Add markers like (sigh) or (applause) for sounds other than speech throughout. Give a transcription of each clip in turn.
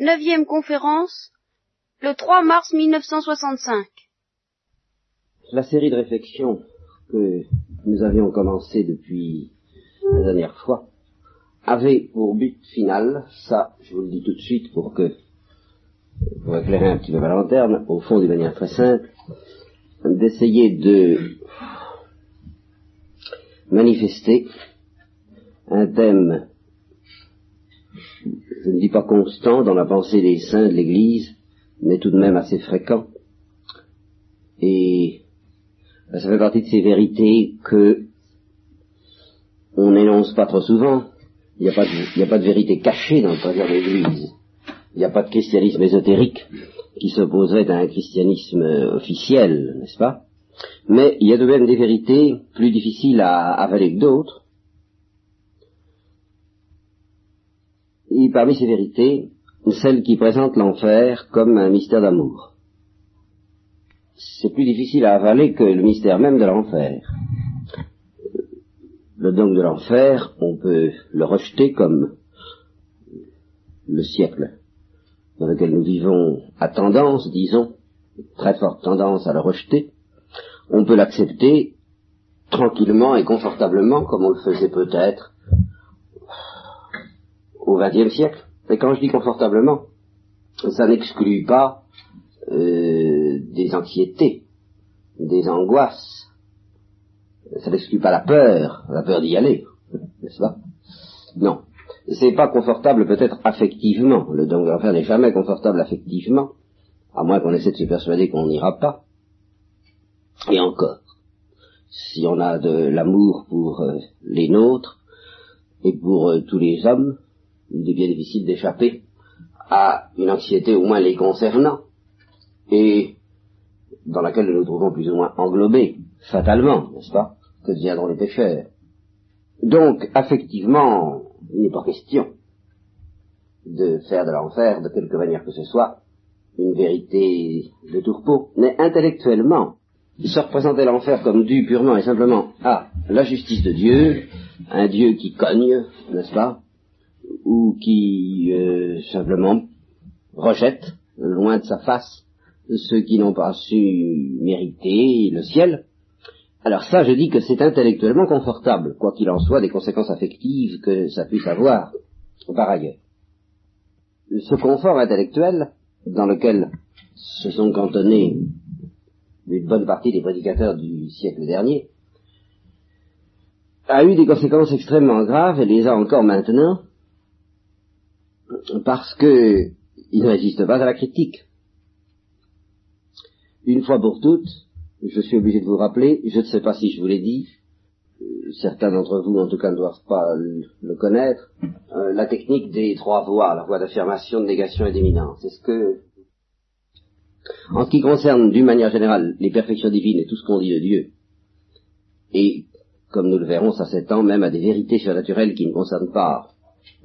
Neuvième conférence, le 3 mars 1965. La série de réflexions que nous avions commencé depuis la dernière fois avait pour but final, ça je vous le dis tout de suite pour que pour éclairer un petit peu ma lanterne, au fond d'une manière très simple, d'essayer de manifester un thème je ne dis pas constant dans la pensée des saints de l'Église, mais tout de même assez fréquent. Et ça fait partie de ces vérités que on n'énonce pas trop souvent. Il n'y a, pas de, vérité cachée dans le projet de l'Église. Il n'y a pas de christianisme ésotérique qui s'opposerait à un christianisme officiel, n'est-ce pas? Mais il y a de même des vérités plus difficiles à avaler que d'autres, parmi ces vérités, celle qui présente l'enfer comme un mystère d'amour. C'est plus difficile à avaler que le mystère même de l'enfer. Le dogme de l'enfer, on peut le rejeter comme le siècle dans lequel nous vivons a tendance, disons, très forte tendance à le rejeter. On peut l'accepter tranquillement et confortablement, comme on le faisait peut-être au XXe siècle. Et quand je dis confortablement, ça n'exclut pas euh, des anxiétés, des angoisses. Ça n'exclut pas la peur, la peur d'y aller, n'est-ce pas? Non. C'est pas confortable peut-être affectivement. Le l'enfer n'est jamais confortable affectivement, à moins qu'on essaie de se persuader qu'on n'ira pas. Et encore, si on a de l'amour pour euh, les nôtres et pour euh, tous les hommes, il est bien difficile d'échapper à une anxiété au moins les concernant, et dans laquelle nous nous trouvons plus ou moins englobés, fatalement, n'est-ce pas, que deviendront les pécheurs. Donc, affectivement, il n'est pas question de faire de l'enfer, de quelque manière que ce soit, une vérité de tourpeau, mais intellectuellement, se représenter l'enfer comme dû purement et simplement à la justice de Dieu, un Dieu qui cogne, n'est-ce pas, ou qui euh, simplement rejette loin de sa face ceux qui n'ont pas su mériter le ciel. Alors ça, je dis que c'est intellectuellement confortable, quoi qu'il en soit des conséquences affectives que ça puisse avoir par ailleurs. Ce confort intellectuel dans lequel se sont cantonnés une bonne partie des prédicateurs du siècle dernier, a eu des conséquences extrêmement graves et les a encore maintenant, parce que il ne résiste pas à la critique. Une fois pour toutes, je suis obligé de vous rappeler, je ne sais pas si je vous l'ai dit, euh, certains d'entre vous en tout cas ne doivent pas le connaître, euh, la technique des trois voies, la voie d'affirmation, de négation et d'éminence. C'est ce que, en ce qui concerne d'une manière générale les perfections divines et tout ce qu'on dit de Dieu, et comme nous le verrons, ça s'étend même à des vérités surnaturelles qui ne concernent pas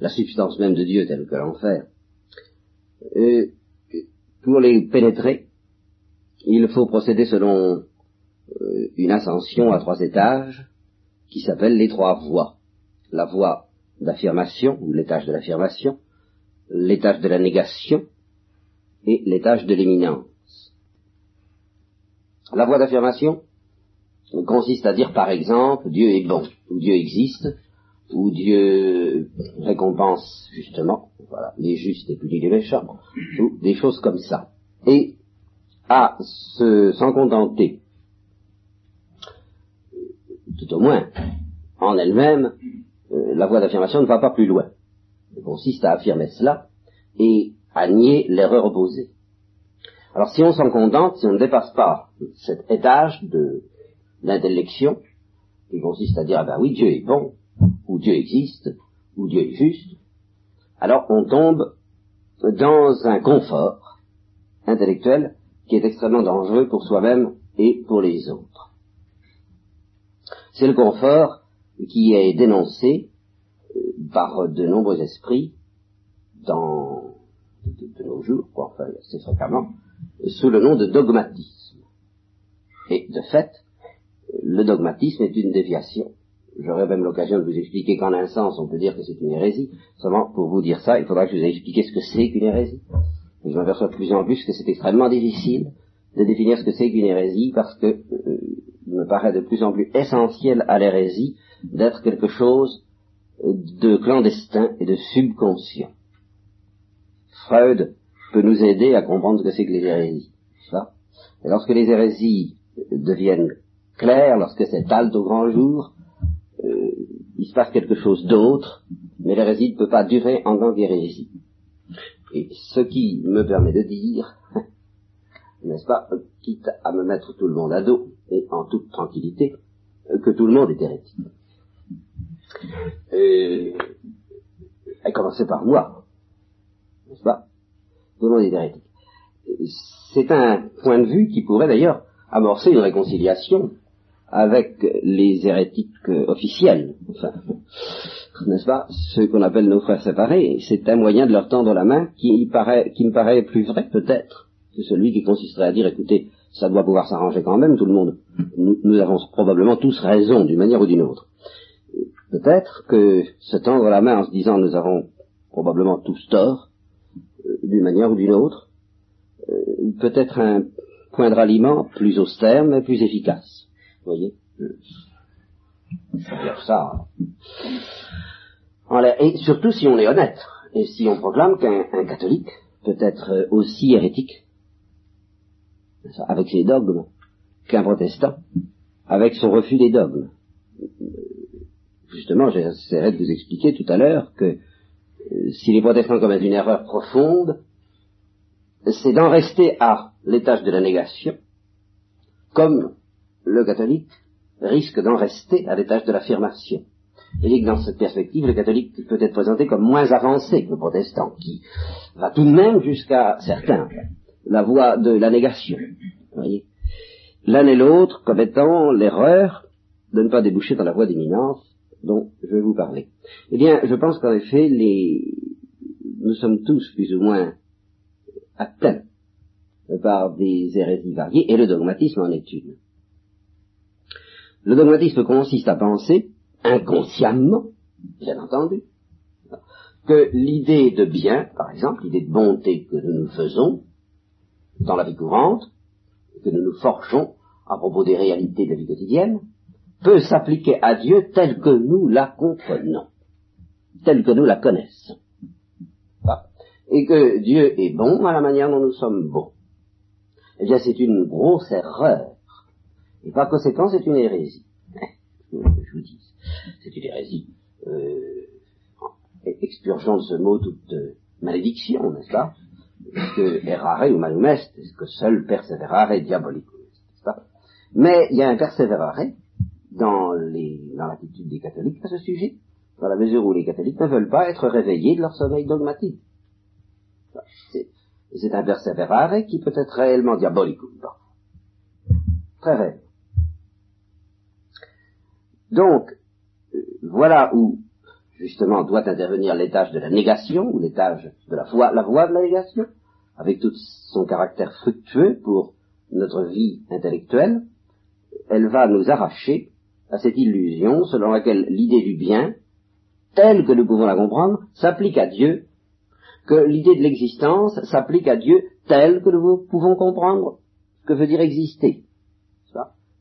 la substance même de Dieu telle que l'enfer, euh, pour les pénétrer, il faut procéder selon euh, une ascension à trois étages qui s'appelle les trois voies. La voie d'affirmation, ou l'étage de l'affirmation, l'étage de la négation et l'étage de l'éminence. La voie d'affirmation consiste à dire par exemple Dieu est bon, ou Dieu existe, où Dieu récompense justement voilà, les justes et punit les méchants, ou des choses comme ça. Et à s'en contenter, tout au moins, en elle-même, euh, la voie d'affirmation ne va pas plus loin. Elle consiste à affirmer cela et à nier l'erreur opposée. Alors si on s'en contente, si on ne dépasse pas cet étage de l'intellection, qui consiste à dire, ah ben oui, Dieu est bon, où Dieu existe, où Dieu est juste, alors on tombe dans un confort intellectuel qui est extrêmement dangereux pour soi-même et pour les autres. C'est le confort qui est dénoncé euh, par de nombreux esprits dans de, nos jours, quoi, enfin assez fréquemment, sous le nom de dogmatisme. Et de fait, le dogmatisme est une déviation j'aurai même l'occasion de vous expliquer qu'en un sens, on peut dire que c'est une hérésie. Seulement, pour vous dire ça, il faudra que je vous ai expliqué ce que c'est qu'une hérésie. Je m'aperçois de plus en plus que c'est extrêmement difficile de définir ce que c'est qu'une hérésie, parce que euh, il me paraît de plus en plus essentiel à l'hérésie d'être quelque chose de clandestin et de subconscient. Freud peut nous aider à comprendre ce que c'est que les hérésies. Ça. Et lorsque les hérésies deviennent claires, lorsque halte au grand jour, il se passe quelque chose d'autre, mais l'hérésie ne peut pas durer en tant qu'hérésie. Et ce qui me permet de dire, (laughs) n'est-ce pas, quitte à me mettre tout le monde à dos, et en toute tranquillité, que tout le monde est hérétique. Et, à commencer par moi, n'est-ce pas Tout le monde est hérétique. C'est un point de vue qui pourrait d'ailleurs amorcer une réconciliation avec les hérétiques officiels, enfin, (laughs) n'est-ce pas, ceux qu'on appelle nos frères séparés, c'est un moyen de leur tendre la main qui me paraît plus vrai peut-être que celui qui consisterait à dire, écoutez, ça doit pouvoir s'arranger quand même, tout le monde. Nous, nous avons probablement tous raison d'une manière ou d'une autre. Peut-être que se tendre la main en se disant nous avons probablement tous tort, euh, d'une manière ou d'une autre, euh, peut être un point de ralliement plus austère mais plus efficace. Vous voyez dire ça. Et surtout si on est honnête, et si on proclame qu'un catholique peut être aussi hérétique avec ses dogmes qu'un protestant avec son refus des dogmes. Justement, j'essaierai de vous expliquer tout à l'heure que euh, si les protestants commettent une erreur profonde, c'est d'en rester à l'étage de la négation, comme le catholique risque d'en rester à l'étage de l'affirmation. Et que dans cette perspective, le catholique peut être présenté comme moins avancé que le protestant, qui va tout de même jusqu'à certains la voie de la négation. L'un et l'autre comme étant l'erreur de ne pas déboucher dans la voie d'éminence dont je vais vous parler. Eh bien, je pense qu'en effet, les... nous sommes tous plus ou moins atteints par des hérésies variées, et le dogmatisme en est une. Le dogmatisme consiste à penser, inconsciemment, bien entendu, que l'idée de bien, par exemple, l'idée de bonté que nous nous faisons dans la vie courante, que nous nous forgeons à propos des réalités de la vie quotidienne, peut s'appliquer à Dieu tel que nous la comprenons, tel que nous la connaissons. Et que Dieu est bon à la manière dont nous sommes bons. Eh bien, c'est une grosse erreur et par conséquent, c'est une hérésie. Je vous dis, c'est une hérésie. Euh, expurgeons de ce mot toute euh, malédiction, n'est-ce pas? Que errare ou malum est, que seul perseverare diabolicus, n'est-ce pas? Mais il y a un perseverare dans, les, dans l'attitude des catholiques à ce sujet, dans la mesure où les catholiques ne veulent pas être réveillés de leur sommeil dogmatique. C'est un perseverare qui peut être réellement diabolicus. Très réel. Donc, euh, voilà où, justement, doit intervenir l'étage de la négation, ou l'étage de la voie, la voie de la négation, avec tout son caractère fructueux pour notre vie intellectuelle, elle va nous arracher à cette illusion selon laquelle l'idée du bien, telle que nous pouvons la comprendre, s'applique à Dieu, que l'idée de l'existence s'applique à Dieu telle que nous pouvons comprendre ce que veut dire exister.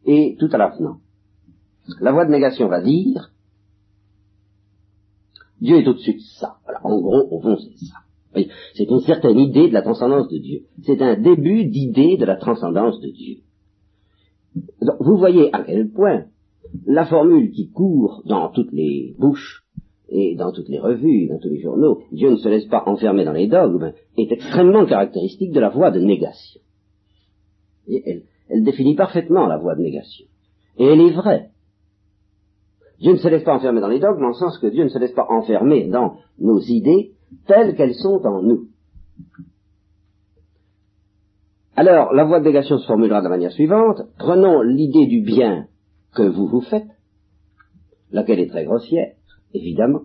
Et tout à l'avenant. La voie de négation va dire Dieu est au-dessus de ça. en gros, au fond, c'est ça. C'est une certaine idée de la transcendance de Dieu. C'est un début d'idée de la transcendance de Dieu. vous voyez à quel point la formule qui court dans toutes les bouches et dans toutes les revues, dans tous les journaux, Dieu ne se laisse pas enfermer dans les dogmes, est extrêmement caractéristique de la voie de négation. elle, elle définit parfaitement la voie de négation. Et elle est vraie. Dieu ne se laisse pas enfermer dans les dogmes, en le sens que Dieu ne se laisse pas enfermer dans nos idées telles qu'elles sont en nous. Alors, la voie de négation se formulera de la manière suivante. Prenons l'idée du bien que vous vous faites, laquelle est très grossière, évidemment.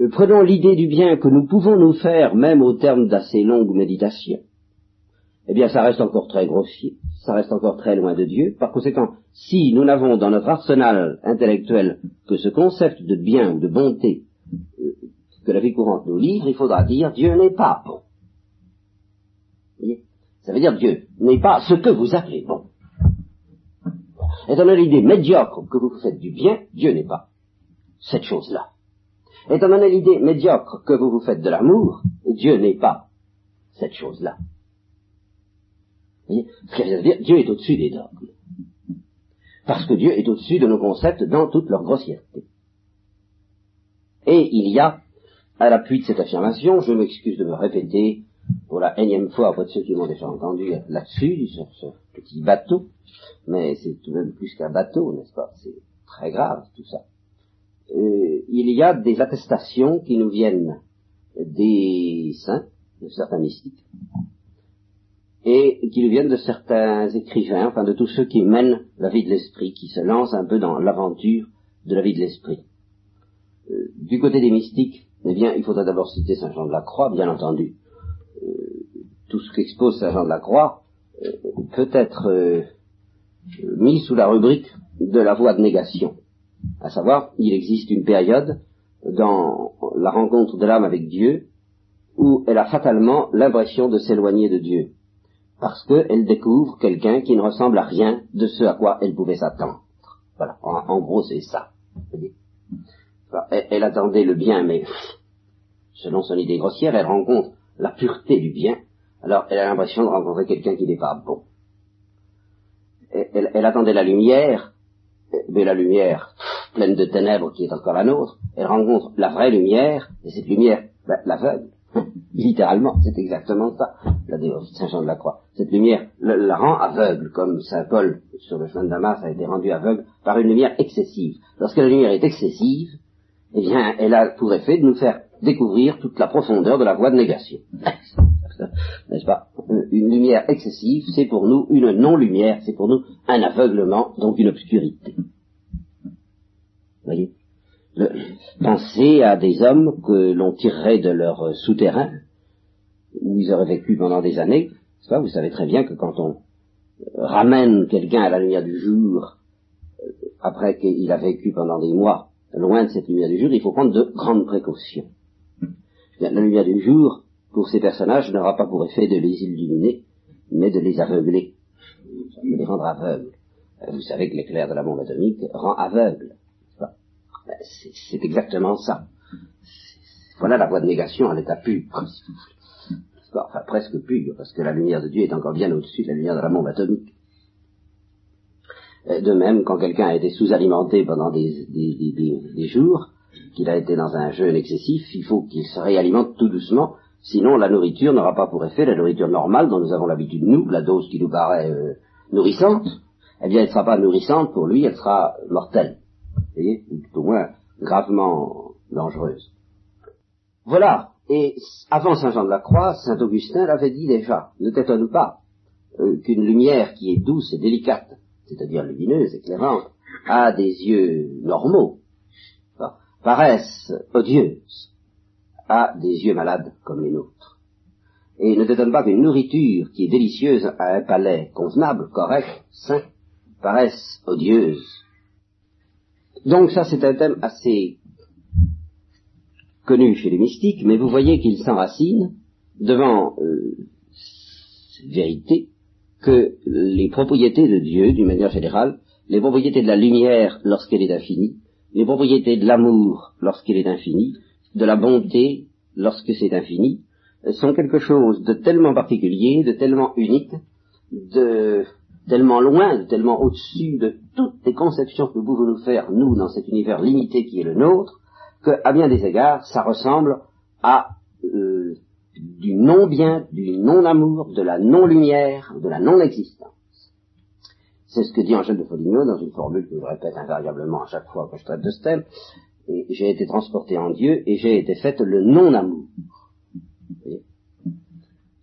Euh, prenons l'idée du bien que nous pouvons nous faire, même au terme d'assez longues méditations. Eh bien ça reste encore très grossier, ça reste encore très loin de Dieu. Par conséquent, si nous n'avons dans notre arsenal intellectuel que ce concept de bien ou de bonté euh, que la vie courante nous livre, il faudra dire Dieu n'est pas bon. Ça veut dire Dieu n'est pas ce que vous appelez bon. Étant donné l'idée médiocre que vous faites du bien, Dieu n'est pas cette chose-là. Étant donné l'idée médiocre que vous vous faites de l'amour, Dieu n'est pas cette chose-là. Ce qui veut dire, Dieu est au-dessus des dogmes. Parce que Dieu est au-dessus de nos concepts dans toute leur grossièreté. Et il y a, à l'appui de cette affirmation, je m'excuse de me répéter pour la énième fois de ceux qui m'ont déjà entendu là-dessus, sur ce petit bateau, mais c'est tout de même plus qu'un bateau, n'est-ce pas? C'est très grave tout ça. Euh, il y a des attestations qui nous viennent des saints, de certains mystiques, et qui nous viennent de certains écrivains, enfin de tous ceux qui mènent la vie de l'esprit, qui se lancent un peu dans l'aventure de la vie de l'esprit. Euh, du côté des mystiques, eh bien, il faudra d'abord citer Saint Jean de la Croix, bien entendu. Euh, tout ce qu'expose Saint Jean de la Croix euh, peut être mis sous la rubrique de la voie de négation. À savoir, il existe une période dans la rencontre de l'âme avec Dieu où elle a fatalement l'impression de s'éloigner de Dieu parce qu'elle découvre quelqu'un qui ne ressemble à rien de ce à quoi elle pouvait s'attendre. Voilà, en, gros c'est ça. Elle, attendait le bien, mais selon son idée grossière, elle rencontre la pureté du bien, alors elle a l'impression de rencontrer quelqu'un qui n'est pas bon. Elle, attendait la lumière, mais la lumière pleine de ténèbres qui est encore la nôtre, elle rencontre la vraie lumière, et cette lumière ben, l'aveugle. (laughs) Littéralement, c'est exactement ça, la Saint Jean de la Croix. Cette lumière la, rend aveugle, comme Saint Paul sur le chemin de Damas a été rendu aveugle par une lumière excessive. Lorsque la lumière est excessive, eh bien, elle a pour effet de nous faire découvrir toute la profondeur de la voie de négation. (laughs) N'est-ce pas? Une lumière excessive, c'est pour nous une non-lumière, c'est pour nous un aveuglement, donc une obscurité. Voyez? Pensez à des hommes que l'on tirerait de leur souterrain, où ils auraient vécu pendant des années. Pas, vous savez très bien que quand on ramène quelqu'un à la lumière du jour, euh, après qu'il a vécu pendant des mois loin de cette lumière du jour, il faut prendre de grandes précautions. La lumière du jour, pour ces personnages, n'aura pas pour effet de les illuminer, mais de les aveugler, de les rendre aveugles. Euh, vous savez que l'éclair de la bombe atomique rend aveugle. C'est exactement ça. Voilà la voie de négation à l'état pur, enfin presque pur, parce que la lumière de Dieu est encore bien au-dessus de la lumière de la bombe atomique. De même, quand quelqu'un a été sous-alimenté pendant des, jours, qu'il a été dans un jeûne excessif, il faut qu'il se réalimente tout doucement, sinon la nourriture n'aura pas pour effet la nourriture normale dont nous avons l'habitude, nous, la dose qui nous paraît euh, nourrissante, eh bien elle ne sera pas nourrissante pour lui, elle sera mortelle voyez, tout au moins gravement dangereuse. Voilà, et avant Saint Jean de la Croix, Saint Augustin l'avait dit déjà, ne t'étonne pas euh, qu'une lumière qui est douce et délicate, c'est-à-dire lumineuse, éclairante, a des yeux normaux, paraissent odieuses, a des yeux malades comme les nôtres. Et ne t'étonne pas qu'une nourriture qui est délicieuse à un palais convenable, correct, sain, paraisse odieuse donc ça, c'est un thème assez connu chez les mystiques, mais vous voyez qu'il s'enracine devant euh, cette vérité que les propriétés de Dieu, d'une manière générale, les propriétés de la lumière lorsqu'elle est infinie, les propriétés de l'amour lorsqu'elle est infinie, de la bonté lorsque c'est infini, sont quelque chose de tellement particulier, de tellement unique, de tellement loin, tellement au-dessus de toutes les conceptions que nous pouvons nous faire, nous, dans cet univers limité qui est le nôtre, qu'à bien des égards, ça ressemble à euh, du non-bien, du non-amour, de la non-lumière, de la non-existence. C'est ce que dit Angèle de Foligno dans une formule que je répète invariablement à chaque fois que je traite de ce thème. J'ai été transporté en Dieu et j'ai été faite le non-amour.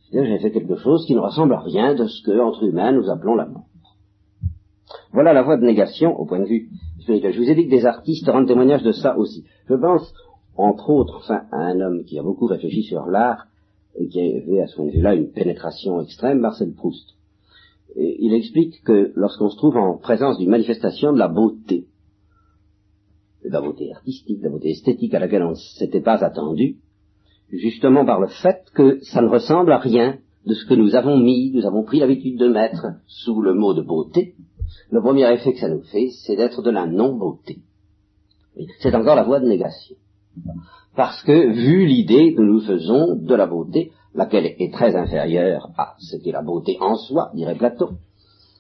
C'est-à-dire j'ai fait quelque chose qui ne ressemble à rien de ce que, entre humains, nous appelons l'amour. Voilà la voie de négation au point de vue Je vous ai dit que des artistes rendent témoignage de ça aussi. Je pense, entre autres, enfin, à un homme qui a beaucoup réfléchi sur l'art, et qui avait à ce vue-là une pénétration extrême, Marcel Proust. Il explique que lorsqu'on se trouve en présence d'une manifestation de la beauté, de la beauté artistique, de la beauté esthétique à laquelle on ne s'était pas attendu, justement par le fait que ça ne ressemble à rien de ce que nous avons mis, nous avons pris l'habitude de mettre sous le mot de beauté, le premier effet que ça nous fait, c'est d'être de la non-beauté. C'est encore la voie de négation. Parce que, vu l'idée que nous faisons de la beauté, laquelle est très inférieure à ce qu'est la beauté en soi, dirait Platon,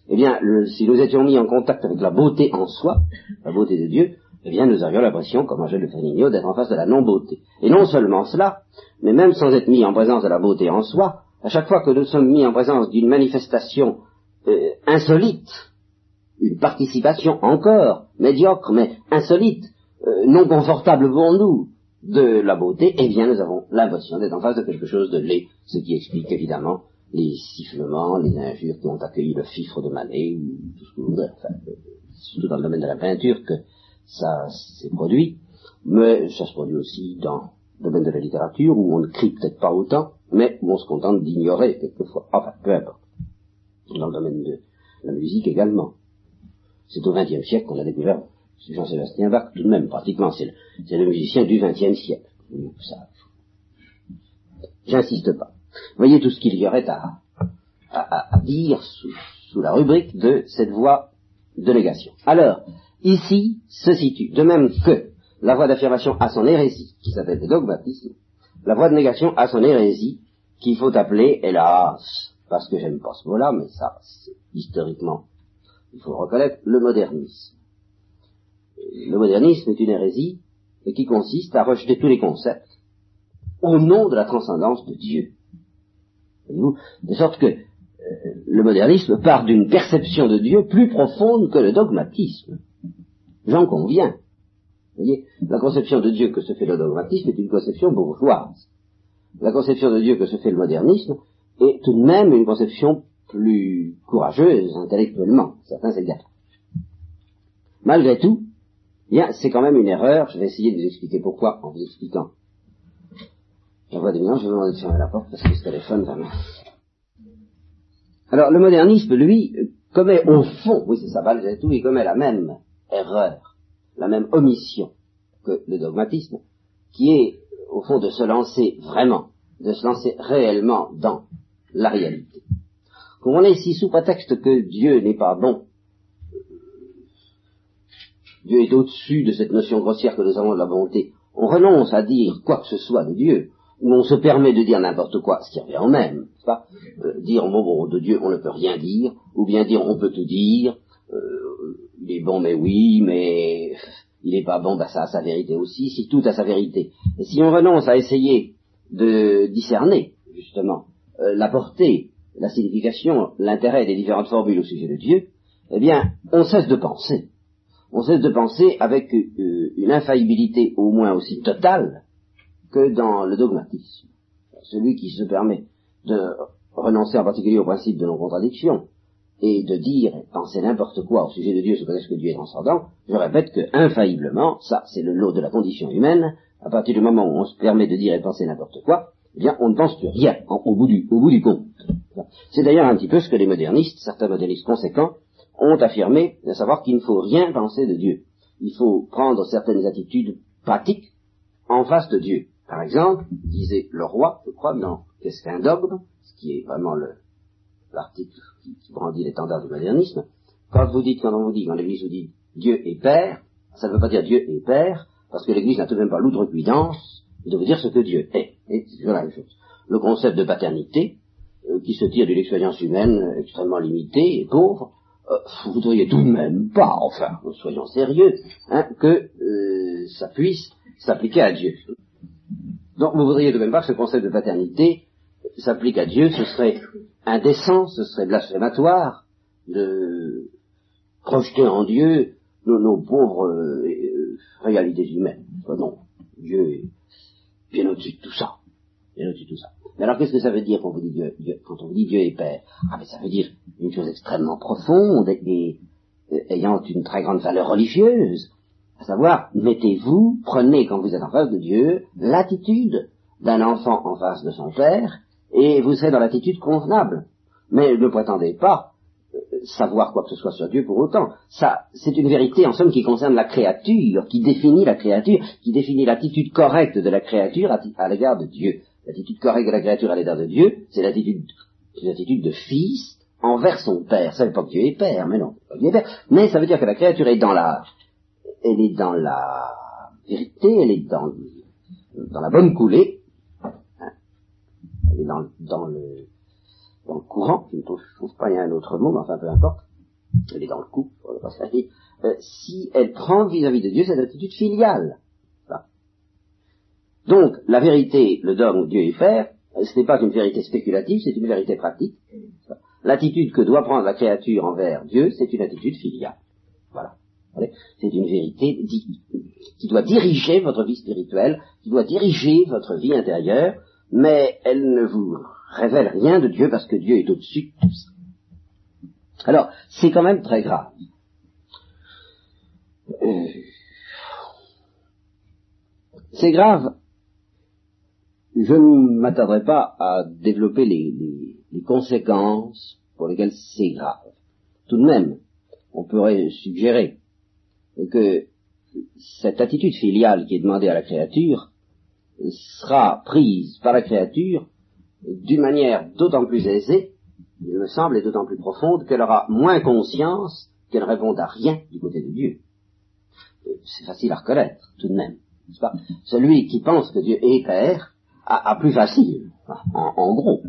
eh bien, si nous étions mis en contact avec la beauté en soi, la beauté de Dieu, eh bien, nous aurions l'impression, comme Angèle de Frénigno, d'être en face de la non-beauté. Et non seulement cela, mais même sans être mis en présence de la beauté en soi, à chaque fois que nous sommes mis en présence d'une manifestation euh, insolite, une participation encore médiocre, mais insolite, euh, non confortable pour nous, de la beauté, eh bien nous avons l'impression d'être en face de quelque chose de laid, ce qui explique évidemment les sifflements, les injures qui ont accueilli le fifre de Manet, ou tout ce que vous voudrez, enfin, surtout dans le domaine de la peinture que ça s'est produit, mais ça se produit aussi dans le domaine de la littérature, où on ne crie peut-être pas autant, mais où on se contente d'ignorer quelquefois. Enfin, peu importe. Dans le domaine de la musique également. C'est au XXe siècle qu'on a découvert Jean-Sébastien Bach, tout de même, pratiquement, c'est le, musicien du XXe siècle. J'insiste pas. Voyez tout ce qu'il y aurait à, dire sous, sous, la rubrique de cette voie de négation. Alors, ici se situe, de même que la voie d'affirmation a son hérésie, qui s'appelle le dogmatisme, la voie de négation a son hérésie, qu'il faut appeler, hélas, parce que j'aime pas ce mot-là, mais ça, c'est historiquement il faut le reconnaître, le modernisme. Le modernisme est une hérésie qui consiste à rejeter tous les concepts au nom de la transcendance de Dieu. De sorte que euh, le modernisme part d'une perception de Dieu plus profonde que le dogmatisme. J'en conviens. Vous voyez, la conception de Dieu que se fait le dogmatisme est une conception bourgeoise. La conception de Dieu que se fait le modernisme est tout de même une conception plus courageuse intellectuellement, certains s'exagèrent. Malgré tout, bien, c'est quand même une erreur, je vais essayer de vous expliquer pourquoi en vous expliquant. La voix des je vais vous demander de fermer la porte parce que ce téléphone va Alors, le modernisme, lui, commet au fond, oui c'est ça, malgré tout, il commet la même erreur, la même omission que le dogmatisme, qui est, au fond, de se lancer vraiment, de se lancer réellement dans la réalité on est ici sous prétexte que Dieu n'est pas bon, Dieu est au-dessus de cette notion grossière que nous avons de la bonté, on renonce à dire quoi que ce soit de Dieu, ou on se permet de dire n'importe quoi, ce qui revient en même, pas? Euh, dire au mot de Dieu on ne peut rien dire, ou bien dire on peut tout dire, euh, il est bon mais oui, mais il n'est pas bon, bah ça a sa vérité aussi, si tout a sa vérité. Et si on renonce à essayer de discerner, justement, euh, la portée la signification, l'intérêt des différentes formules au sujet de Dieu, eh bien, on cesse de penser. On cesse de penser avec euh, une infaillibilité au moins aussi totale que dans le dogmatisme. Celui qui se permet de renoncer en particulier au principe de non-contradiction et de dire et penser n'importe quoi au sujet de Dieu, prétexte que Dieu est transcendant, je répète que infailliblement, ça c'est le lot de la condition humaine, à partir du moment où on se permet de dire et penser n'importe quoi, eh bien on ne pense plus rien au, bout du, au bout du compte. C'est d'ailleurs un petit peu ce que les modernistes, certains modernistes conséquents, ont affirmé, de savoir qu'il ne faut rien penser de Dieu. Il faut prendre certaines attitudes pratiques en face de Dieu. Par exemple, disait le roi, je crois, dans Qu'est-ce qu'un dogme, ce qui est vraiment l'article qui, qui, brandit l'étendard du modernisme, quand vous dites, quand on vous dit, quand l'Église vous dit Dieu est Père, ça ne veut pas dire Dieu est Père, parce que l'Église n'a tout de même pas l'outrecuidance de vous dire ce que Dieu est. Et c'est la même chose. Le concept de paternité, euh, qui se tire d'une expérience humaine extrêmement limitée et pauvre, euh, vous voudriez tout de même pas, enfin, soyons sérieux, hein, que euh, ça puisse s'appliquer à Dieu. Donc vous voudriez tout de même pas que ce concept de paternité s'applique à Dieu, ce serait indécent, ce serait blasphématoire de projeter en Dieu nos, pauvres réalités humaines. non, Dieu est bien au-dessus de tout ça. Bien au-dessus de tout ça. Mais alors qu'est-ce que ça veut dire quand, vous dit Dieu, quand on vous dit Dieu est Père? Ah mais ça veut dire une chose extrêmement profonde et, ayant une très grande valeur religieuse. À savoir, mettez-vous, prenez quand vous êtes en face de Dieu l'attitude d'un enfant en face de son Père et vous serez dans l'attitude convenable. Mais ne prétendez pas savoir quoi que ce soit sur Dieu pour autant. Ça, c'est une vérité en somme qui concerne la créature, qui définit la créature, qui définit l'attitude correcte de la créature à, l'égard de Dieu. L'attitude correcte de la créature à l'égard de Dieu, c'est l'attitude, l'attitude de fils envers son père. Ça veut pas que Dieu est père, mais non, Dieu est père. Mais ça veut dire que la créature est dans la, elle est dans la vérité, elle est dans, dans la bonne coulée, hein. elle est dans, dans le dans le courant, je ne trouve, pas un autre mot, mais enfin peu importe, elle est dans le coup, euh, si elle prend vis-à-vis de Dieu cette attitude filiale. Donc, la vérité, le dogme Dieu est faire, ce n'est pas une vérité spéculative, c'est une vérité pratique. L'attitude que doit prendre la créature envers Dieu, c'est une attitude filiale. Voilà. C'est une vérité qui doit diriger votre vie spirituelle, qui doit diriger votre vie intérieure, mais elle ne vous révèle rien de Dieu parce que Dieu est au-dessus de tout ça. Alors, c'est quand même très grave. Euh, c'est grave. Je ne m'attarderai pas à développer les, les conséquences pour lesquelles c'est grave. Tout de même, on pourrait suggérer que cette attitude filiale qui est demandée à la créature sera prise par la créature d'une manière d'autant plus aisée, il me semble, et d'autant plus profonde, qu'elle aura moins conscience qu'elle répond à rien du côté de Dieu. Euh, c'est facile à reconnaître, tout de même. Celui qui pense que Dieu est Père a, plus facile, en, gros,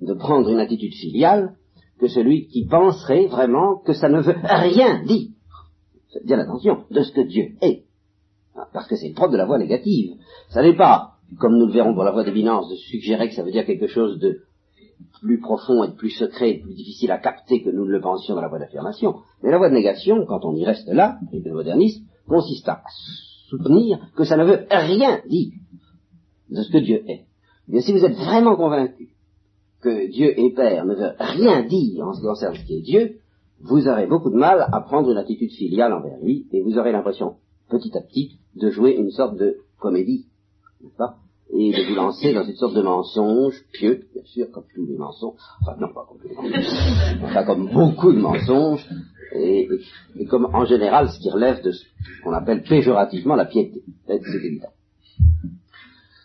de prendre une attitude filiale que celui qui penserait vraiment que ça ne veut rien dire, bien attention, de ce que Dieu est. Parce que c'est le propre de la voix négative. Ça n'est pas comme nous le verrons pour la voie d'évidence, de suggérer que ça veut dire quelque chose de plus profond et de plus secret et de plus difficile à capter que nous ne le pensions dans la voie d'affirmation. Mais la voie de négation, quand on y reste là, et le modernisme, consiste à soutenir que ça ne veut rien dire de ce que Dieu est. Mais si vous êtes vraiment convaincu que Dieu est Père ne veut rien dire en ce qui concerne ce qui est Dieu, vous aurez beaucoup de mal à prendre une attitude filiale envers lui, et vous aurez l'impression, petit à petit, de jouer une sorte de comédie et de vous lancer dans une sorte de mensonge pieux, bien sûr, comme tous les mensonges, enfin non pas comme tous les mensonges, enfin comme beaucoup de mensonges, et, comme en général ce qui relève de ce qu'on appelle péjorativement la piété. C'est évident.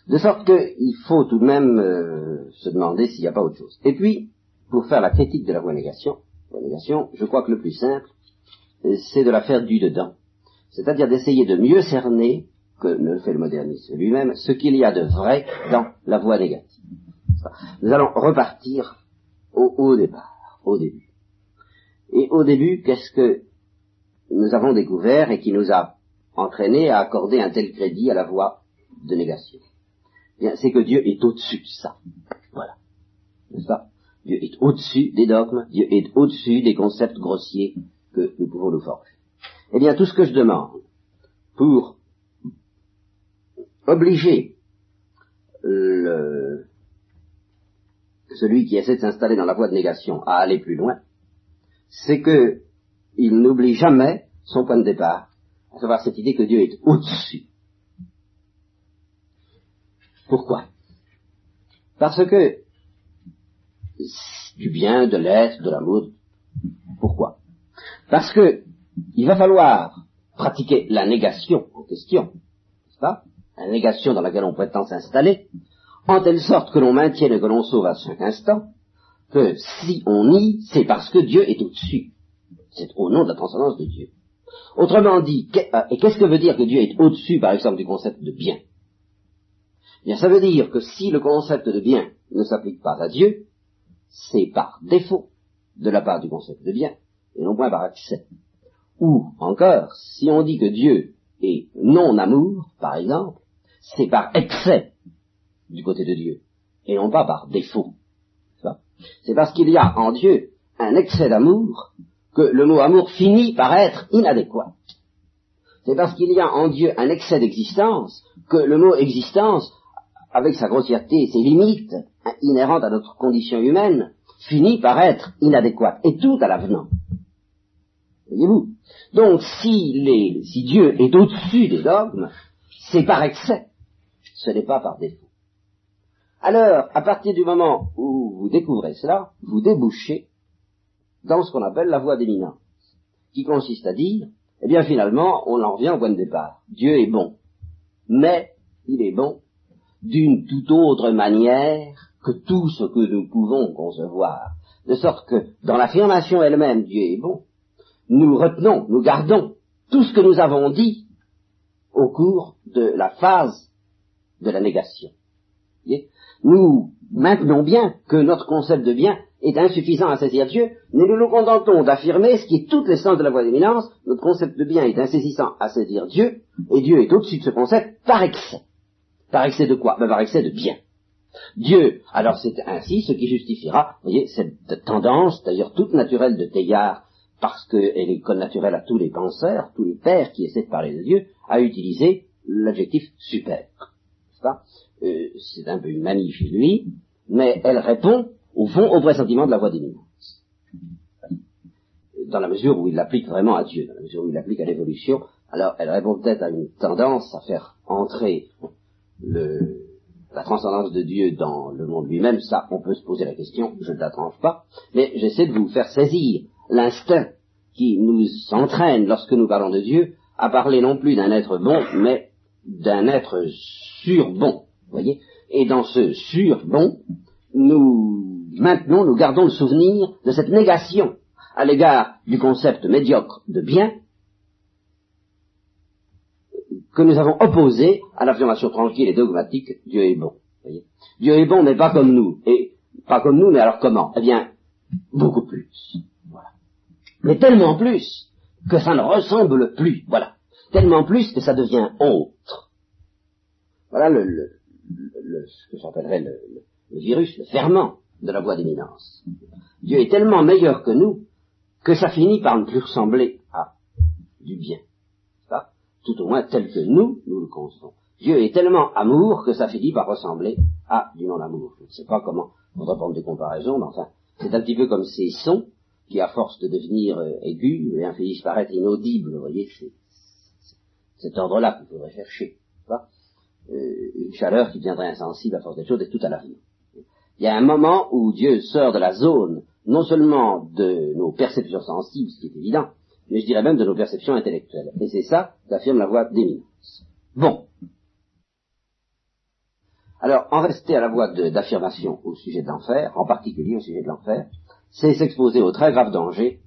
De sorte qu'il faut tout de même euh, se demander s'il n'y a pas autre chose. Et puis, pour faire la critique de la voie négation, négation je crois que le plus simple, euh, c'est de la faire du dedans. C'est-à-dire d'essayer de mieux cerner que ne fait le modernisme lui-même, ce qu'il y a de vrai dans la voie négative. Nous allons repartir au, départ, au début. Et au début, qu'est-ce que nous avons découvert et qui nous a entraîné à accorder un tel crédit à la voie de négation? Bien, c'est que Dieu est au-dessus de ça. Voilà. N'est-ce pas? Dieu est au-dessus des dogmes, Dieu est au-dessus des concepts grossiers que nous pouvons nous forger. Eh bien, tout ce que je demande pour obliger celui qui essaie de s'installer dans la voie de négation à aller plus loin, c'est que il n'oublie jamais son point de départ, à savoir cette idée que Dieu est au-dessus. Pourquoi? Parce que du bien, de l'être, de l'amour. Pourquoi? Parce que il va falloir pratiquer la négation en question, n'est-ce pas? La négation dans laquelle on prétend s'installer, en telle sorte que l'on maintienne et que l'on sauve à chaque instant, que si on nie, c'est parce que Dieu est au-dessus. C'est au nom de la transcendance de Dieu. Autrement dit, euh, et qu'est-ce que veut dire que Dieu est au-dessus, par exemple, du concept de bien? Eh Bien, ça veut dire que si le concept de bien ne s'applique pas à Dieu, c'est par défaut de la part du concept de bien, et non point par accès. Ou encore, si on dit que Dieu est non-amour, par exemple, c'est par excès du côté de Dieu, et non pas par défaut. C'est parce qu'il y a en Dieu un excès d'amour que le mot amour finit par être inadéquat. C'est parce qu'il y a en Dieu un excès d'existence que le mot existence, avec sa grossièreté et ses limites inhérentes à notre condition humaine, finit par être inadéquat. Et tout à l'avenant. Voyez-vous Donc si, si Dieu est au-dessus des dogmes, c'est par excès ce n'est pas par défaut. Alors, à partir du moment où vous découvrez cela, vous débouchez dans ce qu'on appelle la voie d'éminence, qui consiste à dire, eh bien finalement, on en revient au point de départ. Dieu est bon, mais il est bon d'une toute autre manière que tout ce que nous pouvons concevoir. De sorte que, dans l'affirmation elle-même, Dieu est bon, nous retenons, nous gardons tout ce que nous avons dit au cours de la phase de la négation. Nous maintenons bien que notre concept de bien est insuffisant à saisir Dieu, mais nous nous contentons d'affirmer ce qui est toute l'essence de la voie d'éminence, notre concept de bien est insaisissant à saisir Dieu, et Dieu est au-dessus de ce concept par excès. Par excès de quoi? Ben, Par excès de bien. Dieu, alors c'est ainsi ce qui justifiera, vous voyez, cette tendance, d'ailleurs toute naturelle de Teilhard, parce qu'elle est connaturelle à tous les penseurs, tous les pères qui essaient de parler de Dieu, à utiliser l'adjectif super. Euh, c'est un peu une manie chez lui, mais elle répond, au fond, au pressentiment de la voie d'éminence. Dans la mesure où il l'applique vraiment à Dieu, dans la mesure où il l'applique à l'évolution, alors elle répond peut-être à une tendance à faire entrer la transcendance de Dieu dans le monde lui-même, ça, on peut se poser la question, je ne la tranche pas, mais j'essaie de vous faire saisir l'instinct qui nous entraîne, lorsque nous parlons de Dieu, à parler non plus d'un être bon, mais d'un être surbon, voyez Et dans ce surbon, nous, maintenant, nous gardons le souvenir de cette négation à l'égard du concept médiocre de bien, que nous avons opposé à l'affirmation tranquille et dogmatique Dieu est bon. Dieu est bon, mais pas comme nous. Et pas comme nous, mais alors comment? Eh bien, beaucoup plus. Mais tellement plus que ça ne ressemble plus. Voilà. Tellement plus que ça devient autre. Voilà le, ce que j'appellerais le, le, virus, le ferment de la voie d'éminence. Dieu est tellement meilleur que nous que ça finit par ne plus ressembler à du bien tout au moins tel que nous, nous le concevons. Dieu est tellement amour que ça finit par ressembler à du non-amour. Je ne sais pas comment on va prendre des comparaisons, mais enfin, c'est un petit peu comme ces sons qui, à force de devenir euh, aigus, eh finissent par être inaudibles. Vous voyez, c'est cet ordre-là qu'il faudrait chercher. Euh, une chaleur qui deviendrait insensible à force des choses et tout à l'avenir. Il y a un moment où Dieu sort de la zone, non seulement de nos perceptions sensibles, ce qui est évident, mais je dirais même de nos perceptions intellectuelles. Et c'est ça qu'affirme la voie d'éminence. Bon. Alors, en rester à la voie d'affirmation au sujet de l'enfer, en particulier au sujet de l'enfer, c'est s'exposer au très grave danger,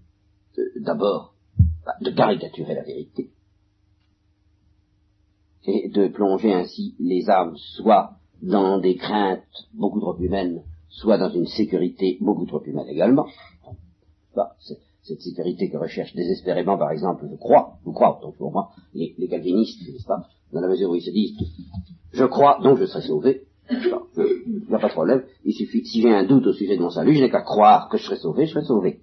d'abord, bah, de caricaturer la vérité, et de plonger ainsi les âmes soit dans des craintes beaucoup trop humaines, soit dans une sécurité beaucoup trop humaine également. Bah, cette sécurité que recherche désespérément, par exemple, je crois, je crois, donc pour moi, les calvinistes, n'est-ce pas, dans la mesure où ils se disent, je crois, donc je serai sauvé, il n'y a pas de problème, il suffit, si j'ai un doute au sujet de mon salut, je n'ai qu'à croire que je serai sauvé, je serai sauvé.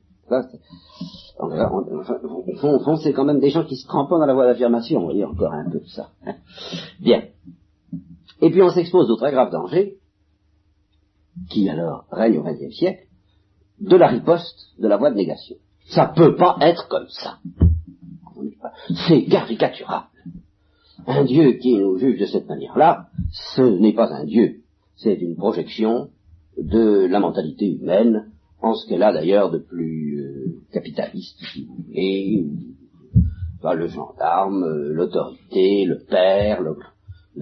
au fond, fond c'est quand même des gens qui se crampent dans la voie d'affirmation, vous voyez, encore un peu de ça. (laughs) Bien. Et puis on s'expose au très grave danger, qui alors règne au XXe siècle, de la riposte de la voie de négation. Ça peut pas être comme ça. C'est caricaturable. Un Dieu qui nous juge de cette manière-là, ce n'est pas un Dieu. C'est une projection de la mentalité humaine, en ce qu'elle a d'ailleurs de plus euh, capitaliste, si vous voulez, le gendarme, euh, l'autorité, le père, le,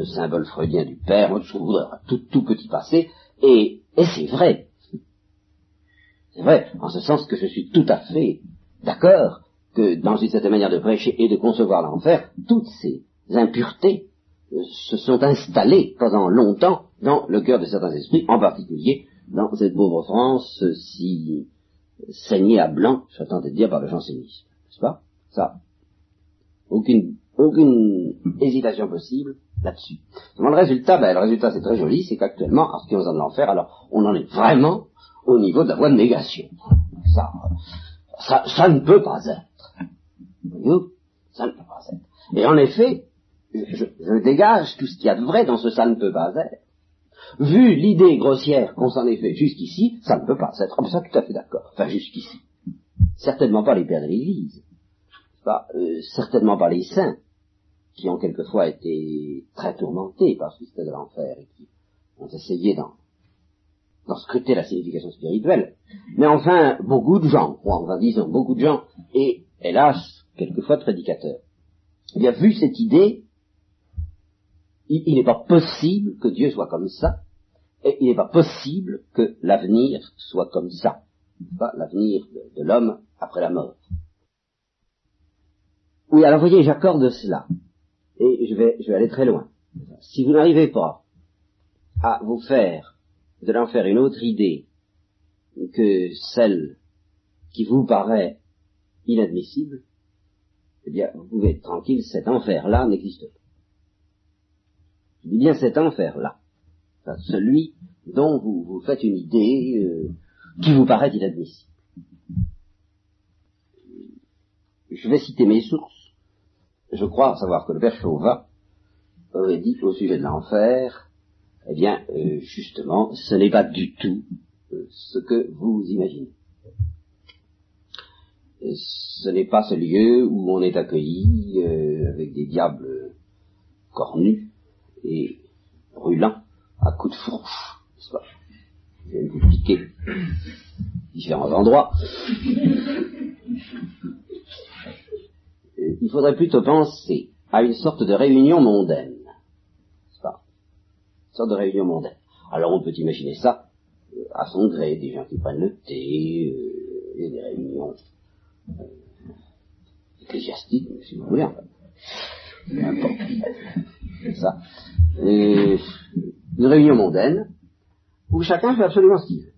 symbole freudien du père, tout, tout petit passé, et, et c'est vrai, c'est vrai, en ce sens que je suis tout à fait d'accord que dans une certaine manière de prêcher et de concevoir l'enfer, toutes ces impuretés euh, se sont installées pendant longtemps dans le cœur de certains esprits, en particulier dans cette pauvre France si saignée à blanc, je de dire, par le jansénisme. N'est-ce pas? Ça. Aucune, aucune hésitation possible là-dessus. Le résultat, ben, le résultat c'est très joli, c'est qu'actuellement, en ce qui concerne l'enfer, alors on en est vraiment au niveau de la voie de négation. Ça, ça, ça ne peut pas être. Voyez? Ça ne peut pas être. Et en effet, je, je, dégage tout ce qu'il y a de vrai dans ce ça ne peut pas être. Vu l'idée grossière qu'on s'en est fait jusqu'ici, ça ne peut pas être. Oh, ça, tout à fait d'accord. Enfin, jusqu'ici. Certainement pas les pères de l'Église. Pas, euh, certainement pas les saints, qui ont quelquefois été très tourmentés par ce système de l'enfer et qui ont essayé d'en d'en scruter la signification spirituelle. Mais enfin, beaucoup de gens, ou enfin disons beaucoup de gens, et hélas, quelquefois prédicateurs, eh bien, vu cette idée, il, n'est pas possible que Dieu soit comme ça, et il n'est pas possible que l'avenir soit comme ça, pas l'avenir de, de l'homme après la mort. Oui, alors voyez, j'accorde cela, et je vais, je vais aller très loin. Si vous n'arrivez pas à vous faire, de l'en faire une autre idée que celle qui vous paraît inadmissible, eh bien, vous pouvez être tranquille, cet enfer-là n'existe pas. Je dis bien cet enfer-là. celui dont vous vous faites une idée euh, qui vous paraît inadmissible. Je vais citer mes sources. Je crois savoir que le père Chauvat aurait dit au sujet de l'enfer, eh bien, euh, justement, ce n'est pas du tout euh, ce que vous imaginez ce n'est pas ce lieu où on est accueilli euh, avec des diables cornus et brûlants à coups de fourche, n'est-ce pas? Viennent vous piquer différents endroits. Il faudrait plutôt penser à une sorte de réunion mondaine, n'est-ce pas? Une sorte de réunion mondaine. Alors on peut imaginer ça euh, à son gré, des gens qui prennent le thé, euh, des réunions ecclésiastique, si vous voulez, ça. une réunion mondaine où chacun fait absolument ce qu'il veut.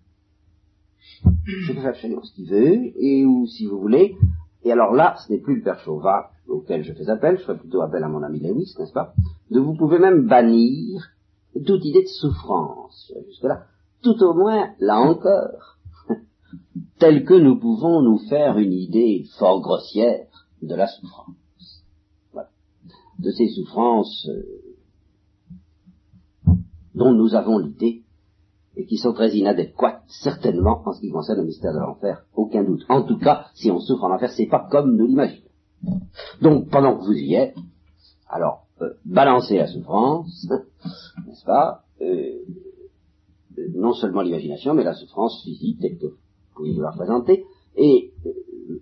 Chacun fait absolument ce qu'il veut, et où, si vous voulez, et alors là, ce n'est plus le père Chauvat auquel je fais appel, je ferai plutôt appel à mon ami Lewis, n'est-ce pas, de vous pouvez même bannir toute idée de souffrance. Jusque-là, tout au moins, là encore, (laughs) tel que nous pouvons nous faire une idée fort grossière de la souffrance. De ces souffrances euh, dont nous avons l'idée et qui sont très inadéquates, certainement, en ce qui concerne le mystère de l'enfer, aucun doute. En tout cas, si on souffre en enfer, c'est pas comme nous l'imaginons. Donc, pendant que vous y êtes, alors, euh, balancez la souffrance, n'est-ce pas euh, Non seulement l'imagination, mais la souffrance physique telle que pouvez vous la représenter, et euh,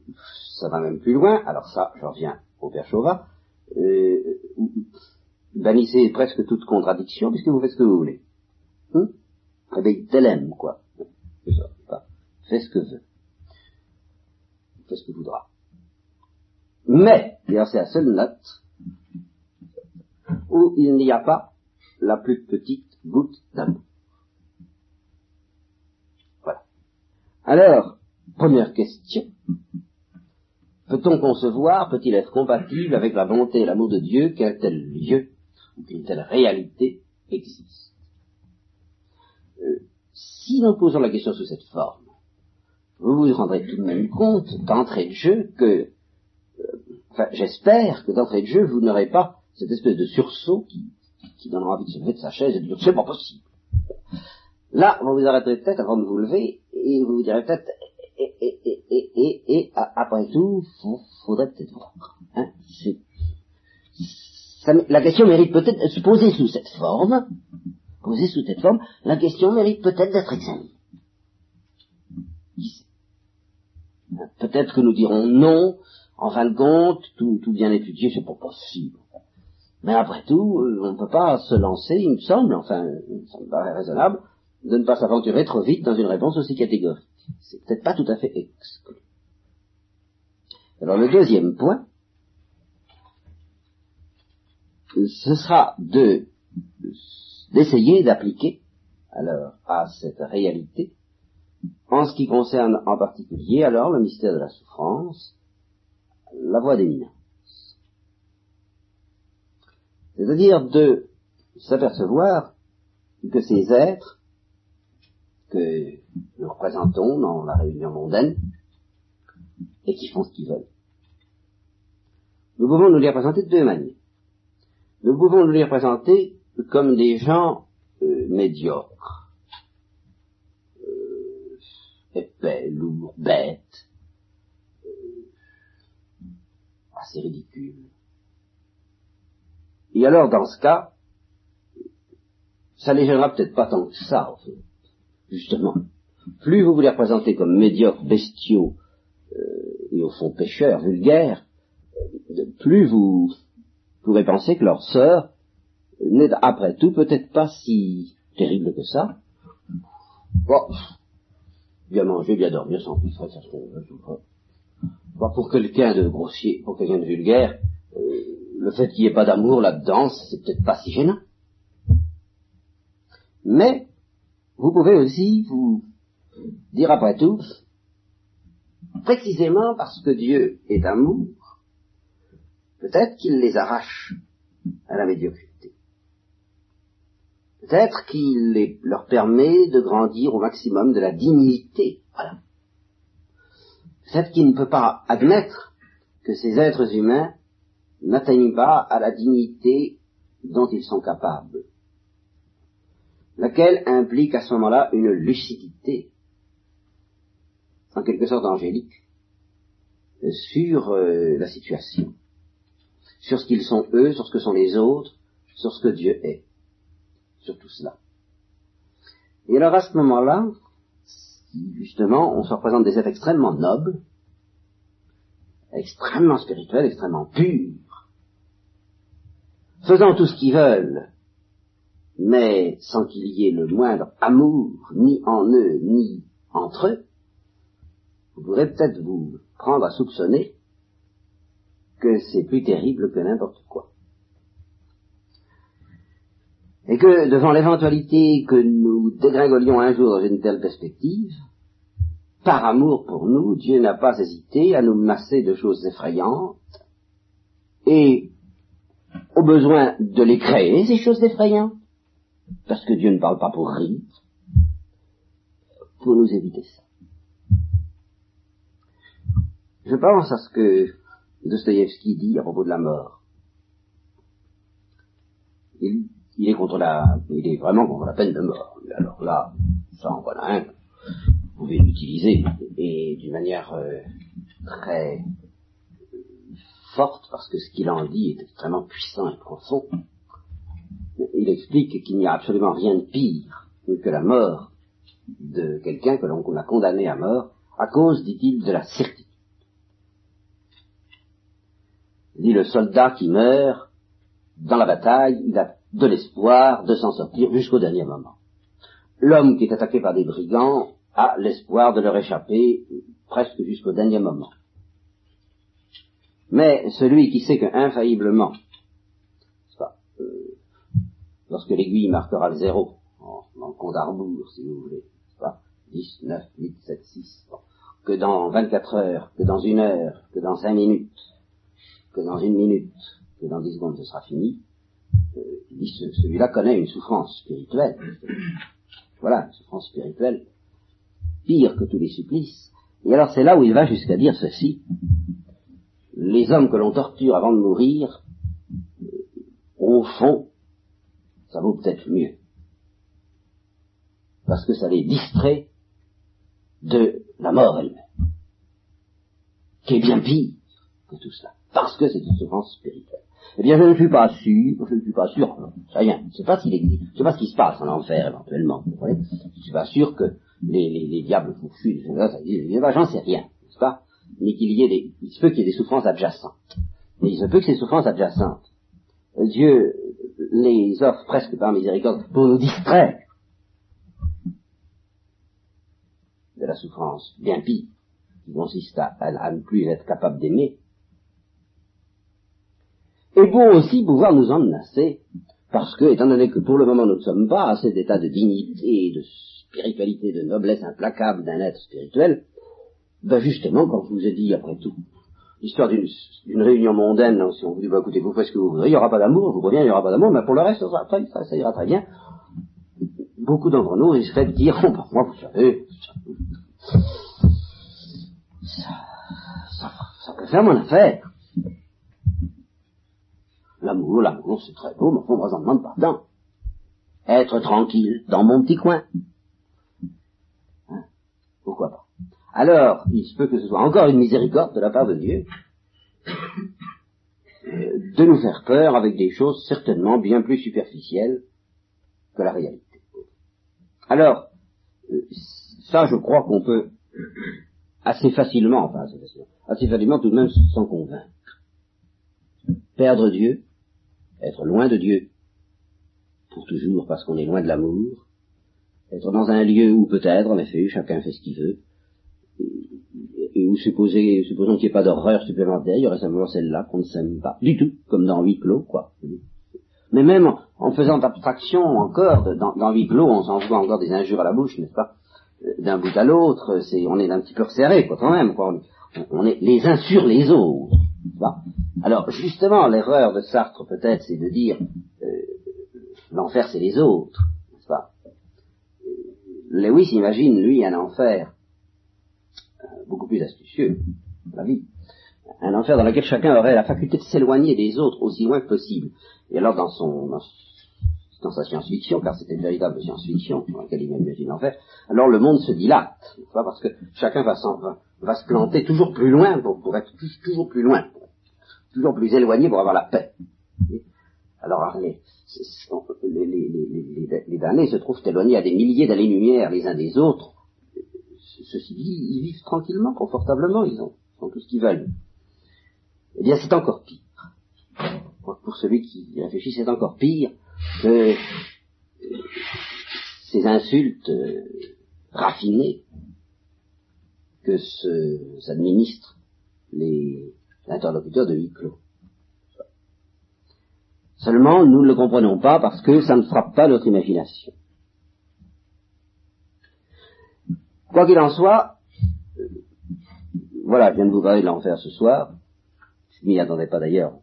ça va même plus loin, alors ça, je reviens au Père Chauvat, euh, bannissez presque toute contradiction, puisque vous faites ce que vous voulez. Hum Avec telem, quoi. Fais ce que veut. Fais ce que voudra. Mais, c'est la seule note où il n'y a pas la plus petite goutte d'amour. Alors, première question. Peut-on concevoir, peut-il être compatible avec la bonté et l'amour de Dieu qu'un tel lieu ou qu'une telle réalité existe? Euh, Si nous posons la question sous cette forme, vous vous rendrez tout de même compte d'entrée de jeu que, euh, enfin, j'espère que d'entrée de jeu, vous n'aurez pas cette espèce de sursaut qui, qui donnera envie de se lever de sa chaise et de dire c'est pas possible. Là, vous vous arrêterez peut-être avant de vous lever et vous vous direz peut-être, et, et, et, et, et, après tout, faudrait peut-être voir. Hein, la question mérite peut-être de se poser sous cette forme, posée sous cette forme, la question mérite peut-être d'être examinée. Peut-être que nous dirons non, en fin de compte, tout, bien étudié, c'est pas possible. Mais après tout, euh, on ne peut pas se lancer, il me semble, enfin, ça me paraît raisonnable, de ne pas s'aventurer trop vite dans une réponse aussi catégorique. C'est peut-être pas tout à fait exclu. Alors le deuxième point, ce sera de d'essayer d'appliquer alors à cette réalité, en ce qui concerne en particulier alors le mystère de la souffrance, la voie d'éminence. C'est-à-dire de s'apercevoir que ces êtres que nous représentons dans la réunion mondaine et qui font ce qu'ils veulent. Nous pouvons nous les représenter de deux manières. Nous pouvons nous les représenter comme des gens euh, médiocres, euh, épais, lourds, bêtes, euh, assez ridicules. Et alors, dans ce cas, ça les gênera peut-être pas tant que ça, en fait justement, plus vous vous les représentez comme médiocres, bestiaux, euh, et au fond pécheurs, vulgaires, euh, plus vous pourrez penser que leur sœur n'est après tout peut-être pas si terrible que ça. Bon, bien manger, bien dormir, sans plus ce qu'on veut. Bon, pour quelqu'un de grossier, pour quelqu'un de vulgaire, euh, le fait qu'il n'y ait pas d'amour là-dedans, c'est peut-être pas si gênant. Mais, vous pouvez aussi vous dire après tout, précisément parce que Dieu est amour, peut-être qu'il les arrache à la médiocrité. Peut-être qu'il leur permet de grandir au maximum de la dignité. Voilà. Peut-être qu'il ne peut pas admettre que ces êtres humains n'atteignent pas à la dignité dont ils sont capables, laquelle implique à ce moment-là une lucidité, en quelque sorte angélique, sur euh, la situation, sur ce qu'ils sont eux, sur ce que sont les autres, sur ce que Dieu est, sur tout cela. Et alors à ce moment-là, justement, on se représente des êtres extrêmement nobles, extrêmement spirituels, extrêmement purs, faisant tout ce qu'ils veulent, mais sans qu'il y ait le moindre amour, ni en eux, ni entre eux, vous pourrez peut-être vous prendre à soupçonner que c'est plus terrible que n'importe quoi. Et que devant l'éventualité que nous dégringolions un jour dans une telle perspective, par amour pour nous, Dieu n'a pas hésité à nous masser de choses effrayantes et au besoin de les créer, ces choses effrayantes, parce que Dieu ne parle pas pour rire, pour nous éviter ça. Je pense à ce que Dostoïevski dit à propos de la mort. Il, est contre la, il est vraiment contre la peine de mort. Alors là, ça en voilà un. Vous pouvez l'utiliser et d'une manière euh, très forte parce que ce qu'il en dit est extrêmement puissant et profond. Il explique qu'il n'y a absolument rien de pire que la mort de quelqu'un que l'on a condamné à mort à cause, dit-il, de la certitude dit le soldat qui meurt dans la bataille, il a de l'espoir de s'en sortir jusqu'au dernier moment. L'homme qui est attaqué par des brigands a l'espoir de leur échapper presque jusqu'au dernier moment. Mais celui qui sait qu'infailliblement, euh, lorsque l'aiguille marquera le zéro, en, compte à rebours, si vous voulez, pas, 10, 9, 8, 7, 6, que dans 24 heures, que dans une heure, que dans 5 minutes, que dans une minute, que dans dix secondes ce sera fini, euh, celui-là connaît une souffrance spirituelle. Voilà, une souffrance spirituelle pire que tous les supplices. Et alors c'est là où il va jusqu'à dire ceci. Les hommes que l'on torture avant de mourir, euh, au fond, ça vaut peut-être mieux. Parce que ça les distrait de la mort elle-même, qui est bien pire que tout cela parce que c'est une souffrance spirituelle. Eh bien, je ne suis pas sûr, je ne suis pas sûr, ça rien, je ne sais pas s'il existe, je ne sais pas ce qui se passe en enfer éventuellement, vous voyez, je ne suis pas sûr que les, les, les diables fourchus, ça dit, j'en sais rien, n'est-ce pas, mais qu'il y ait des, il se peut qu'il y ait des souffrances adjacentes. Mais il se peut que ces souffrances adjacentes, Dieu les offre presque par miséricorde pour nous distraire de la souffrance bien pire, qui consiste à ne plus être capable d'aimer, et pour aussi pouvoir nous en menacer, parce que, étant donné que pour le moment nous ne sommes pas à cet état de dignité, de spiritualité, de noblesse implacable d'un être spirituel, ben justement, quand je vous ai dit, après tout, l'histoire d'une réunion mondaine, si on vous dit, bah, écoutez, vous faites ce que vous voudrez, il n'y aura pas d'amour, je vous reviens, il n'y aura pas d'amour, mais pour le reste, ça, ira très bien. Beaucoup d'entre nous, se fait dire, (laughs) oh, bah, moi, vous savez, ça, ça, ça peut faire mon affaire. L'amour, l'amour, c'est très beau, mais on moi, j'en demande pardon. Être tranquille dans mon petit coin. Hein? Pourquoi pas? Alors, il se peut que ce soit encore une miséricorde de la part de Dieu euh, de nous faire peur avec des choses certainement bien plus superficielles que la réalité. Alors, Euh, ça, je crois qu'on peut assez facilement, enfin assez facilement, assez facilement tout de même s'en convaincre. Perdre Dieu, être loin de Dieu, pour toujours parce qu'on est loin de l'amour, être dans un lieu où peut-être, en effet, chacun fait ce qu'il veut, et où supposer, supposons qu'il n'y ait pas d'horreur supplémentaire, il y aurait simplement celle-là qu'on ne s'aime pas, du tout, comme dans huis clos, quoi. Mais même en, faisant abstraction encore, dans, dans huis clos, on s'envoie encore des injures à la bouche, n'est-ce pas? D'un bout à l'autre, c'est, on est un petit peu resserré, quoi, quand même, quoi. On, est les uns sur les autres. Alors, justement, l'erreur de Sartre, peut-être, c'est de dire, euh, l'enfer, c'est les autres, n'est-ce pas? Lewis imagine, lui, un enfer beaucoup plus astucieux, la vie. Un enfer dans lequel chacun aurait la faculté de s'éloigner des autres aussi loin que possible. Et alors dans son dans, sa science-fiction, car c'était une véritable science-fiction dans laquelle il imagine l'enfer, alors le monde se dilate, parce que chacun va, va, se planter toujours plus loin pour, être toujours plus loin, toujours plus éloigné pour avoir la paix. Alors les, les, les, les damnés se trouvent éloignés à des milliers d'années-lumière les uns des autres, ceci dit, ils vivent tranquillement, confortablement, ils ont, tout ce qu'ils veulent. Eh bien, c'est encore pire. Pour celui qui réfléchit, c'est encore pire que ces insultes euh, raffinées que s'administrent les interlocuteurs de huis clos. Seulement, nous ne le comprenons pas parce que ça ne frappe pas notre imagination. Quoi qu'il en soit, euh, voilà, je viens de vous parler de l'enfer ce soir. Je m'y attendais pas d'ailleurs.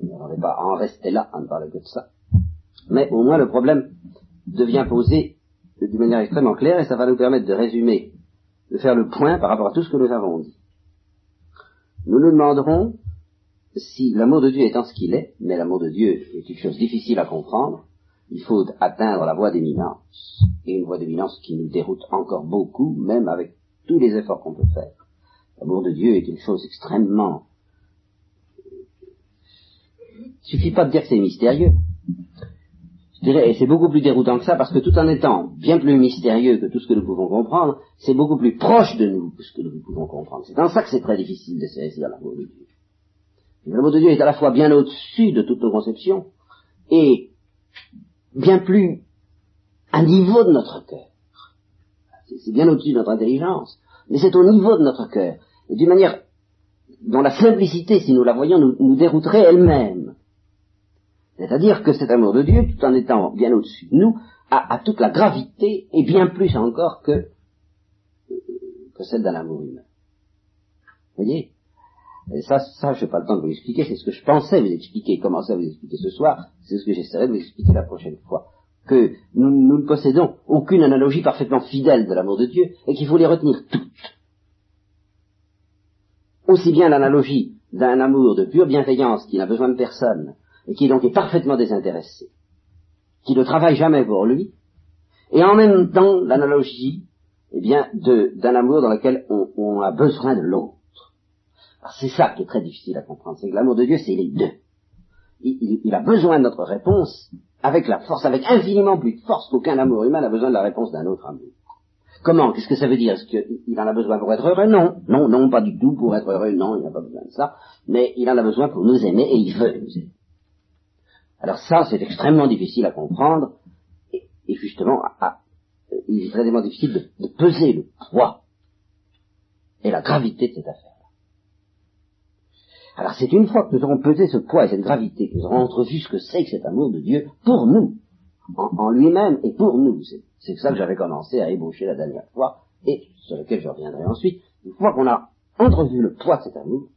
Je m'y pas à en rester là, à ne parler que de ça. Mais au moins le problème devient posé d'une manière extrêmement claire et ça va nous permettre de résumer, de faire le point par rapport à tout ce que nous avons dit. Nous nous demanderons si l'amour de Dieu étant ce qu'il est, mais l'amour de Dieu est une chose difficile à comprendre, il faut atteindre la voie d'éminence, et une voie d'éminence qui nous déroute encore beaucoup, même avec tous les efforts qu'on peut faire. L'amour de Dieu est une chose extrêmement... Il suffit pas de dire que c'est mystérieux. Et c'est beaucoup plus déroutant que ça, parce que tout en étant bien plus mystérieux que tout ce que nous pouvons comprendre, c'est beaucoup plus proche de nous que ce que nous pouvons comprendre. C'est dans ça que c'est très difficile de saisir l'amour de Dieu. L'amour de Dieu est à la fois bien au-dessus de toutes nos conceptions, et bien plus un niveau de notre cœur. C'est bien au-dessus de notre intelligence, mais c'est au niveau de notre cœur, et d'une manière dont la simplicité, si nous la voyons, nous, dérouterait elle-même. C'est-à-dire que cet amour de Dieu, tout en étant bien au-dessus de nous, a, toute la gravité, et bien plus encore que, que celle d'un amour humain. Vous voyez? Et ça, ça, je n'ai pas le temps de vous expliquer, c'est ce que je pensais vous expliquer, commencer à vous expliquer ce soir, c'est ce que j'essaierai de vous expliquer la prochaine fois. Que nous ne possédons aucune analogie parfaitement fidèle de l'amour de Dieu, et qu'il faut les retenir toutes. Aussi bien l'analogie d'un amour de pure bienveillance qui n'a besoin de personne, et qui donc est parfaitement désintéressé, qui ne travaille jamais pour lui, et en même temps l'analogie, eh bien, d'un amour dans lequel on, a besoin de l'autre. C'est ça qui est très difficile à comprendre, c'est que l'amour de Dieu, c'est les deux. Il, a besoin de notre réponse avec la force, avec infiniment plus de force qu'aucun amour humain n'a besoin de la réponse d'un autre amour. Comment Qu'est-ce que ça veut dire? Est-ce qu'il en a besoin pour être heureux? Non, non, non, pas du tout pour être heureux, non, il n'a pas besoin de ça. Mais il en a besoin pour nous aimer et il veut nous aimer. Alors ça, c'est extrêmement difficile à comprendre et, justement, il est extrêmement difficile de peser le poids et la gravité de cette affaire. Alors c'est une fois que nous aurons pesé ce poids et cette gravité, que nous aurons entrevu ce que c'est que cet amour de Dieu pour nous, en, lui-même et pour nous. C'est ça que j'avais commencé à ébaucher la dernière fois, et sur lequel je reviendrai ensuite. Une fois qu'on a entrevu le poids de cet amour,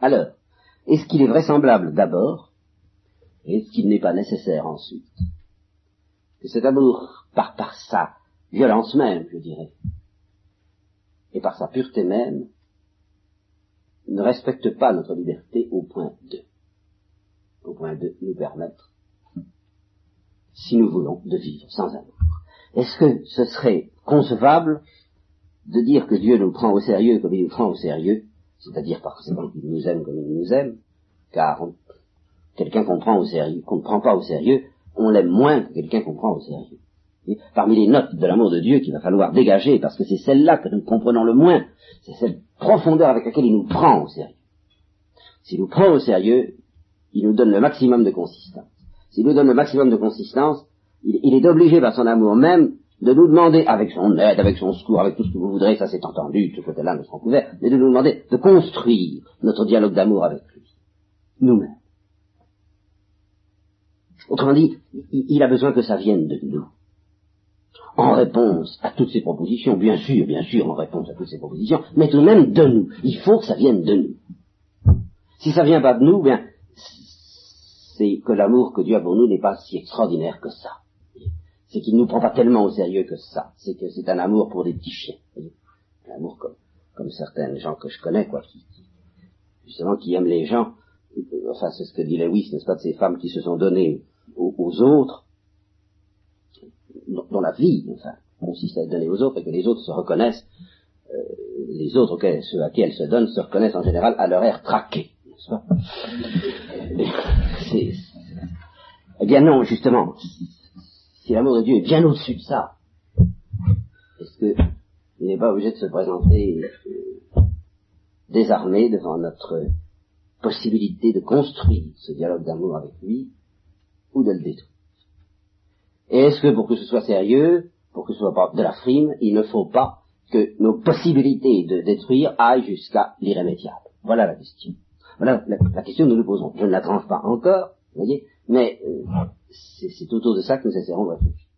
alors, est-ce qu'il est vraisemblable d'abord, et qu'il n'est pas nécessaire ensuite, que cet amour, par, par sa violence même, je dirais, et par sa pureté même, ne respecte pas notre liberté au point de, au point de nous permettre, si nous voulons, de vivre sans amour. Est-ce que ce serait concevable de dire que Dieu nous prend au sérieux comme il nous prend au sérieux, c'est-à-dire par qu'il nous aime comme il nous aime, car quelqu'un qu'on prend au sérieux, qu'on ne prend pas au sérieux, on l'aime moins que quelqu'un qu'on prend au sérieux. parmi les notes de l'amour de Dieu qu'il va falloir dégager, parce que c'est celle-là que nous comprenons le moins, c'est cette profondeur avec laquelle il nous prend au sérieux. S'il nous prend au sérieux, il nous donne le maximum de consistance. S'il nous donne le maximum de consistance, il, est obligé par son amour même de nous demander, avec son aide, avec son secours, avec tout ce que vous voudrez, ça c'est entendu, tout ce côté-là nous serons couverts, mais de nous demander de construire notre dialogue d'amour avec lui, nous-mêmes. Autrement dit, il a besoin que ça vienne de nous. En réponse à toutes ces propositions, bien sûr, bien sûr, en réponse à toutes ces propositions, mais tout de même de nous. Il faut que ça vienne de nous. Si ça vient pas de nous, bien, c'est que l'amour que Dieu a pour nous n'est pas si extraordinaire que ça. C'est qu'il ne nous prend pas tellement au sérieux que ça. C'est que c'est un amour pour des petits chiens. Un amour comme, comme certains gens que je connais, quoi, qui, justement, qui aiment les gens. Enfin, c'est ce que dit Lewis, n'est-ce pas, de ces femmes qui se sont données aux, autres, dont, la vie, enfin, consiste à être donnée aux autres et que les autres se reconnaissent, euh, les autres auxquels, ceux à qui elles se donnent se reconnaissent en général à leur air traqué, n'est-ce pas? Eh bien non, justement, si l'amour de Dieu est bien au-dessus de ça, est-ce qu'il n'est pas obligé de se présenter euh, désarmé devant notre possibilité de construire ce dialogue d'amour avec lui? Ou de le détruire. Est-ce que pour que ce soit sérieux, pour que ce soit pas de la frime, il ne faut pas que nos possibilités de détruire aillent jusqu'à l'irrémédiable? Voilà la question. Voilà la, question que nous nous posons. Je ne la tranche pas encore, vous voyez, mais euh, c'est autour de ça que nous essaierons de réfléchir.